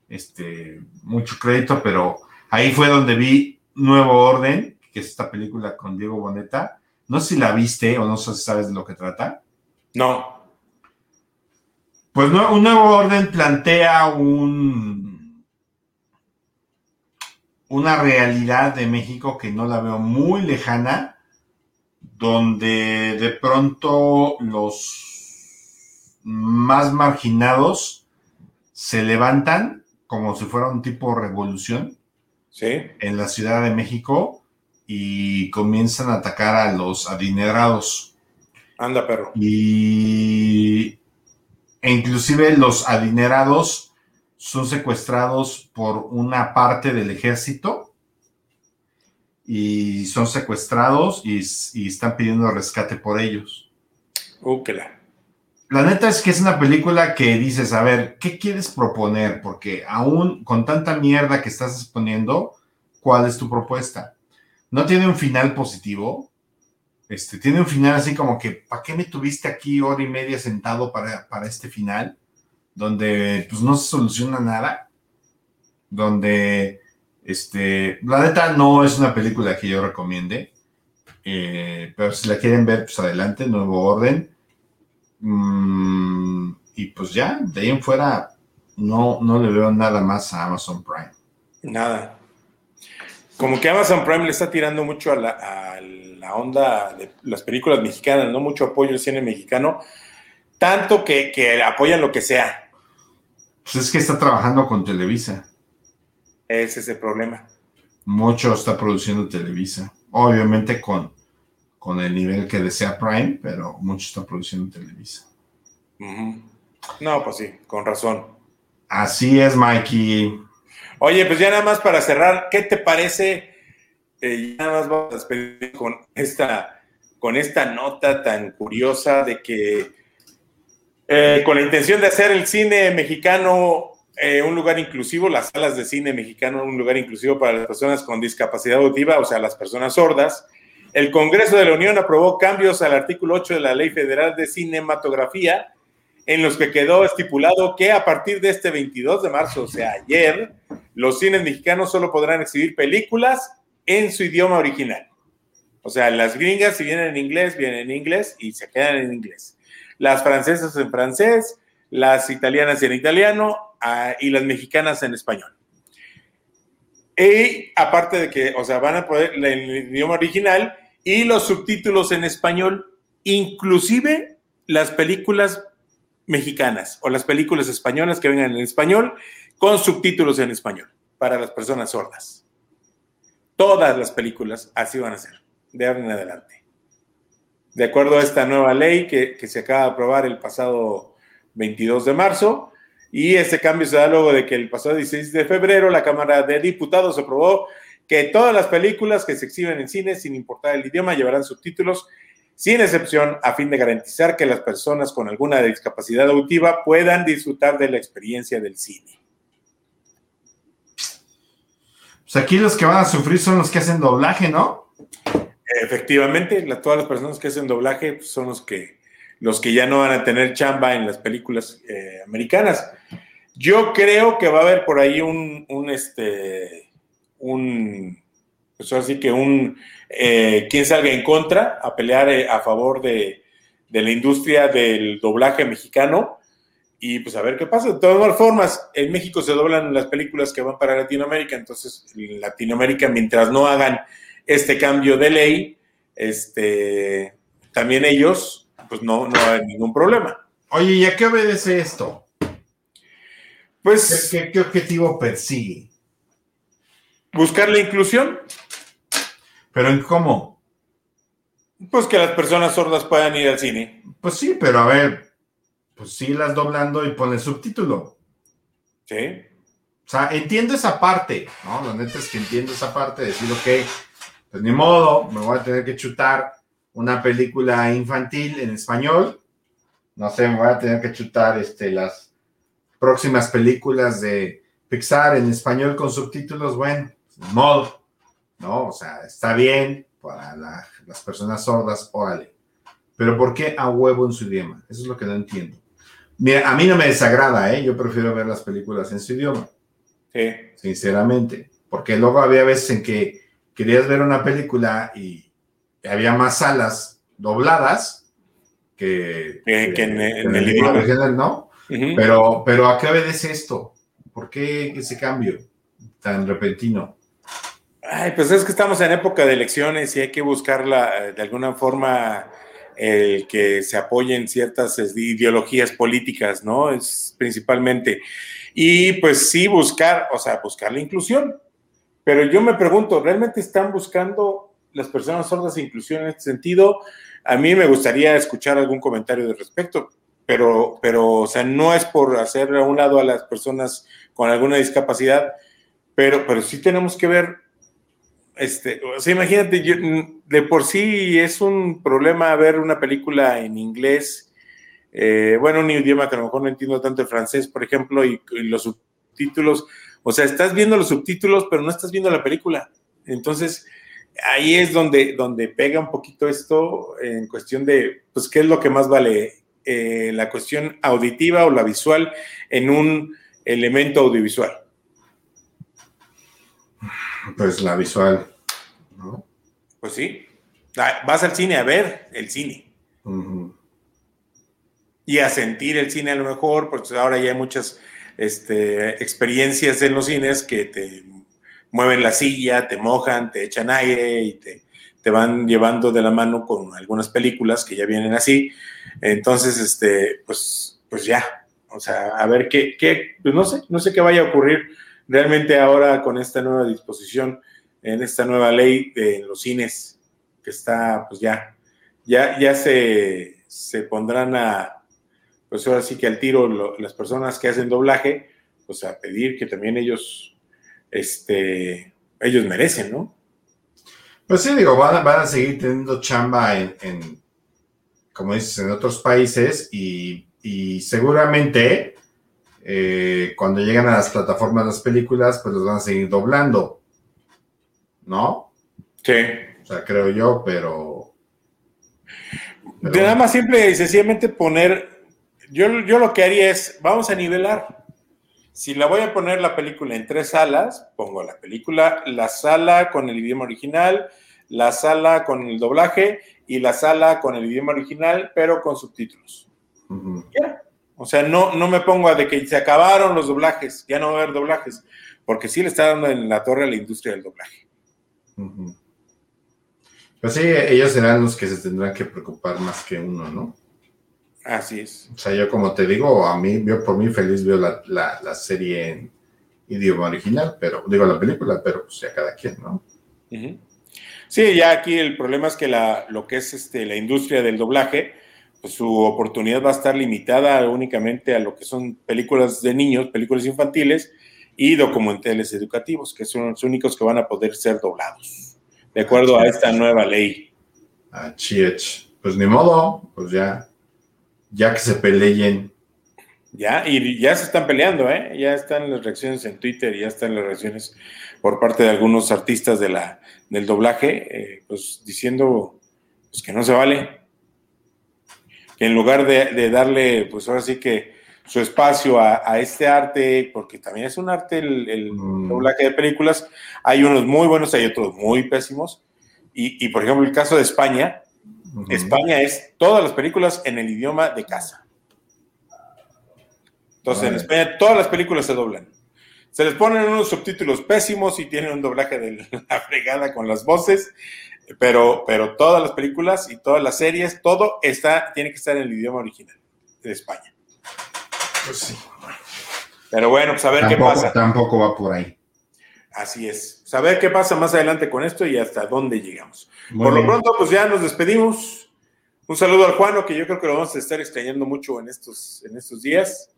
este, mucho crédito, pero ahí fue donde vi Nuevo Orden, que es esta película con Diego Boneta. No sé si la viste o no sé si sabes de lo que trata. No. Pues no, un Nuevo Orden plantea un una realidad de México que no la veo muy lejana, donde de pronto los más marginados se levantan como si fuera un tipo de revolución en la Ciudad de México y comienzan a atacar a los adinerados. Anda, perro. Y e inclusive los adinerados son secuestrados por una parte del ejército y son secuestrados y, están pidiendo rescate por ellos. Úquela. La neta es que es una película que dices, a ver, ¿qué quieres proponer? Porque aún con tanta mierda que estás exponiendo, ¿cuál es tu propuesta? No tiene un final positivo. Este, tiene un final así como que, ¿para qué me tuviste aquí hora y media sentado para, para este final? donde pues no se soluciona nada, donde este, la neta no es una película que yo recomiende, eh, pero si la quieren ver, pues adelante, nuevo orden. Mm, y pues ya, de ahí en fuera, no, no le veo nada más a Amazon Prime. Nada. Como que Amazon Prime le está tirando mucho a la, a la onda de las películas mexicanas, no mucho apoyo al cine mexicano, tanto que, que apoyan lo que sea. Pues es que está trabajando con Televisa. Ese es el problema. Mucho está produciendo Televisa. Obviamente con, con el nivel que desea Prime, pero mucho está produciendo Televisa. No, pues sí, con razón. Así es, Mikey. Oye, pues ya nada más para cerrar, ¿qué te parece? Eh, ya nada más vamos a despedir con esta, con esta nota tan curiosa de que eh, con la intención de hacer el cine mexicano eh, un lugar inclusivo, las salas de cine mexicano un lugar inclusivo para las personas con discapacidad auditiva, o sea, las personas sordas. El Congreso de la Unión aprobó cambios al artículo 8 de la Ley Federal de Cinematografía, en los que quedó estipulado que a partir de este 22 de marzo, o sea, ayer, los cines mexicanos solo podrán exhibir películas en su idioma original. O sea, las gringas, si vienen en inglés, vienen en inglés y se quedan en inglés las francesas en francés, las italianas en italiano ah, y las mexicanas en español. Y aparte de que, o sea, van a poder el idioma original y los subtítulos en español, inclusive las películas mexicanas o las películas españolas que vengan en español con subtítulos en español para las personas sordas. Todas las películas así van a ser, de ahora en adelante. De acuerdo a esta nueva ley que, que se acaba de aprobar el pasado 22 de marzo, y este cambio se da luego de que el pasado 16 de febrero la Cámara de Diputados aprobó que todas las películas que se exhiben en cine, sin importar el idioma, llevarán subtítulos sin excepción, a fin de garantizar que las personas con alguna discapacidad auditiva puedan disfrutar de la experiencia del cine. Pues aquí los que van a sufrir son los que hacen doblaje, ¿no? Efectivamente, todas las personas que hacen doblaje pues, son los que, los que ya no van a tener chamba en las películas eh, americanas. Yo creo que va a haber por ahí un, un este, un, pues así que un, eh, quien salga en contra a pelear eh, a favor de, de, la industria del doblaje mexicano y pues a ver qué pasa. De todas formas, en México se doblan las películas que van para Latinoamérica, entonces en Latinoamérica, mientras no hagan este cambio de ley, este, también ellos, pues no, no hay ningún problema. Oye, ¿y a qué obedece esto? Pues. ¿Qué, qué objetivo persigue? Buscar la inclusión. ¿Pero en cómo? Pues que las personas sordas puedan ir al cine. Pues sí, pero a ver, pues sí las doblando y pone subtítulo. Sí. O sea, entiendo esa parte, ¿no? La neta es que entiendo esa parte de decir, ok, pues ni modo, me voy a tener que chutar una película infantil en español. No sé, me voy a tener que chutar este, las próximas películas de Pixar en español con subtítulos. Bueno, modo. ¿no? O sea, está bien para las personas sordas, órale. Pero ¿por qué a huevo en su idioma? Eso es lo que no entiendo. Mira, a mí no me desagrada, ¿eh? Yo prefiero ver las películas en su idioma. Sí. Sinceramente. Porque luego había veces en que querías ver una película y había más salas dobladas que, en, el, idioma original, ¿no? pero, pero ¿a qué obedece esto? ¿Por qué ese cambio tan repentino? Ay, pues es que estamos en época de elecciones y hay que buscarla de alguna forma el que se apoyen ciertas ideologías políticas, ¿no? Es principalmente. Y pues sí, buscar, o sea, buscar la inclusión. Pero yo me pregunto, ¿realmente están buscando las personas sordas inclusión en este sentido? A mí me gustaría escuchar algún comentario de respecto, pero, pero, o sea, no es por hacer a un lado a las personas con alguna discapacidad, pero, pero sí tenemos que ver este, o sea, imagínate, de por sí es un problema ver una película en inglés, eh, bueno, un idioma que a lo mejor no entiendo tanto el francés, por ejemplo, y, los subtítulos, o sea, estás viendo los subtítulos, pero no estás viendo la película. Entonces, ahí es donde, donde pega un poquito esto en cuestión de, pues, ¿qué es lo que más vale? Eh, la cuestión auditiva o la visual en un elemento audiovisual. Pues la visual, ¿no? Pues sí. Ah, vas al cine a ver el cine. Y a sentir el cine a lo mejor, porque ahora ya hay muchas este, experiencias en los cines que te mueven la silla, te mojan, te echan aire y te, te van llevando de la mano con algunas películas que ya vienen así. Entonces, este, pues, pues ya, o sea, a ver qué, qué, pues no sé, no sé qué vaya a ocurrir realmente ahora con esta nueva disposición, en esta nueva ley de los cines, que está, pues ya, ya, ya se, se pondrán a, pues ahora sí que al tiro las personas que hacen doblaje, pues a pedir que también ellos, este, ellos merecen, ¿no? Pues sí, digo, van a, van a seguir teniendo chamba en, en, como dices, en otros países y, y seguramente eh, cuando llegan a las plataformas las películas, pues los van a seguir doblando. ¿No? Sí. O sea, creo yo, pero. De nada más simple y sencillamente poner. Yo, yo lo que haría es, vamos a nivelar. Si la voy a poner la película en tres salas, pongo la película, la sala con el idioma original, la sala con el doblaje y la sala con el idioma original, pero con subtítulos. Ya. O sea, no, no me pongo a de que se acabaron los doblajes, ya no va a haber doblajes, porque sí le está dando en la torre a la industria del doblaje. Pues sí, ellos serán los que se tendrán que preocupar más que uno, ¿no? Así es. O sea, yo como te digo, a mí, yo por mí feliz veo la, serie en idioma original, pero digo la película, pero pues ya cada quien, ¿no? Sí, ya aquí el problema es que la, lo que es este, la industria del doblaje, pues su oportunidad va a estar limitada únicamente a lo que son películas de niños, películas infantiles y documentales educativos, que son los únicos que van a poder ser doblados, de acuerdo a esta nueva ley. Ah, Pues ni modo, pues ya, ya que se peleen. Ya, y ya se están peleando, ¿eh? Ya están las reacciones en Twitter, ya están las reacciones por parte de algunos artistas de la, del doblaje, eh, pues diciendo pues, que no se vale. En lugar de, darle, pues ahora sí que su espacio a, este arte, porque también es un arte el, mm. doblaje de películas, hay unos muy buenos, hay otros muy pésimos. Y, por ejemplo, el caso de España, España es todas las películas en el idioma de casa. Entonces, en España todas las películas se doblan. Se les ponen unos subtítulos pésimos y tienen un doblaje de la fregada con las voces, pero, pero todas las películas y todas las series, todo está, tiene que estar en el idioma original de España. Pues sí. Pero bueno, pues a ver qué pasa. Tampoco va por ahí. Así es. Saber qué pasa más adelante con esto y hasta dónde llegamos. por lo pronto, pues ya nos despedimos. Un saludo al Juano, que yo creo que lo vamos a estar extrañando mucho en estos, en estos días.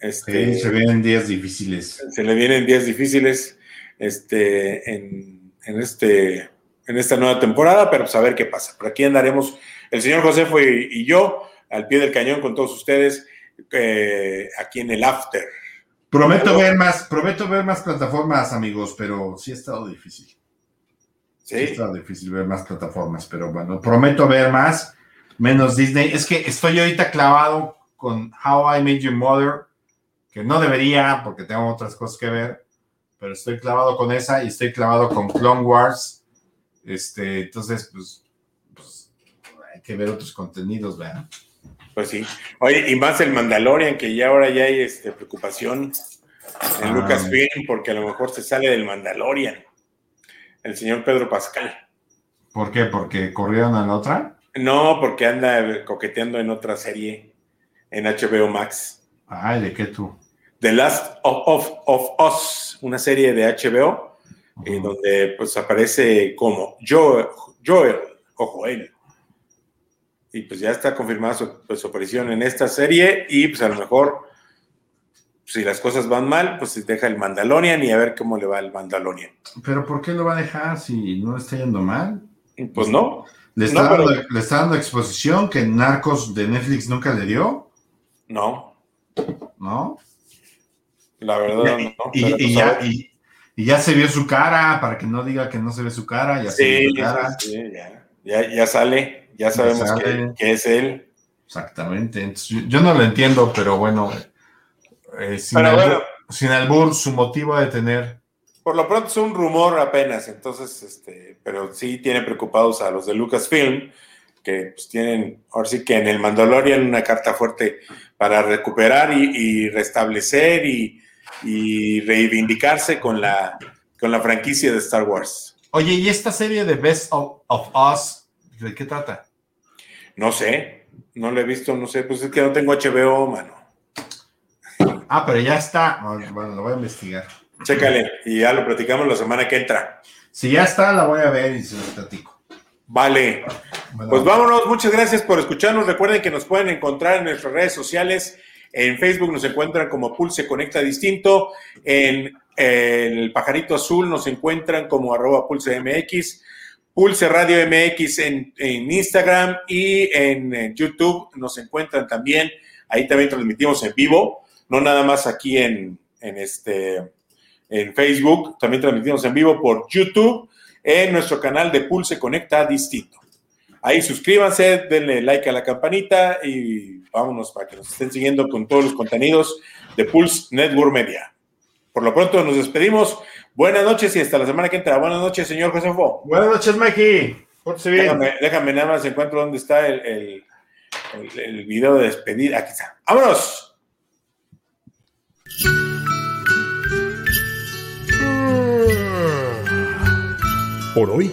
Este, se vienen días difíciles. Se le vienen días difíciles este, en, este, en esta nueva temporada, pero pues a ver qué pasa. Por aquí andaremos el señor Josefo y, yo al pie del cañón con todos ustedes eh, aquí en el After. Prometo ver más, prometo ver más plataformas, amigos, pero sí ha estado difícil. Sí. sí ha estado difícil ver más plataformas, pero bueno, prometo ver más, menos Disney. Es que estoy ahorita clavado con How I Made Your Mother que no debería porque tengo otras cosas que ver, pero estoy clavado con esa y estoy clavado con Clone Wars. Este, entonces, pues, pues hay que ver otros contenidos, vean. Pues sí. Oye, y más el Mandalorian, que ya ahora ya hay este, preocupación en ah. Lucasfilm porque a lo mejor se sale del Mandalorian. El señor Pedro Pascal. ¿Por qué? ¿Porque corrieron a la otra? No, porque anda coqueteando en otra serie en HBO Max. Ay, ¿de qué tú? The Last of, of, Us, una serie de HBO, en donde pues aparece como Joel, Joel o Joel. Y pues ya está confirmada su, pues, su, aparición en esta serie y pues a lo mejor si las cosas van mal, pues se deja el Mandalorian y a ver cómo le va el Mandalorian. Pero ¿por qué lo va a dejar si no está yendo mal? Pues no. ¿Le está, dando, ¿Le está dando exposición que Narcos de Netflix nunca le dio? No. ¿No? La verdad, no. Y, ya, y, ya, se vio su cara, para que no diga que no se ve su cara, ya sí, ya, ya, sale, ya sabemos Que, es él. Exactamente. yo, no lo entiendo, pero bueno, eh, sin, albur, sin, albur, su motivo de tener. Por lo pronto es un rumor apenas, entonces, este, pero sí tiene preocupados a los de Lucasfilm, que pues tienen, ahora sí que en el Mandalorian una carta fuerte para recuperar y restablecer y, y reivindicarse con la, con la franquicia de Star Wars. Oye, ¿y esta serie de Best of, Us, de qué trata? No sé, no la he visto, no sé, pues es que no tengo HBO, mano. Ah, pero ya está. Bueno, lo voy a investigar. Chécale, y ya lo platicamos la semana que entra. Si ya está, la voy a ver y se lo platico. Vale. pues vámonos, muchas gracias por escucharnos. Recuerden que nos pueden encontrar en nuestras redes sociales en Facebook nos encuentran como Pulse Conecta Distinto. En, el Pajarito Azul nos encuentran como arroba Pulse MX. Pulse Radio MX en, Instagram y en, YouTube nos encuentran también. Ahí también transmitimos en vivo, no nada más aquí en, en, este, en Facebook, también transmitimos en vivo por YouTube en nuestro canal de Pulse Conecta Distinto. Ahí suscríbanse, denle like a la campanita y vámonos para que nos estén siguiendo con todos los contenidos de Pulse Network Media. Por lo pronto nos despedimos. Buenas noches y hasta la semana que entra. Buenas noches, señor Josefo. Buenas noches, Mikey. Déjame, déjame, nada más encuentro dónde está el, el, el video de despedida. Aquí está. ¡Vámonos! Por hoy,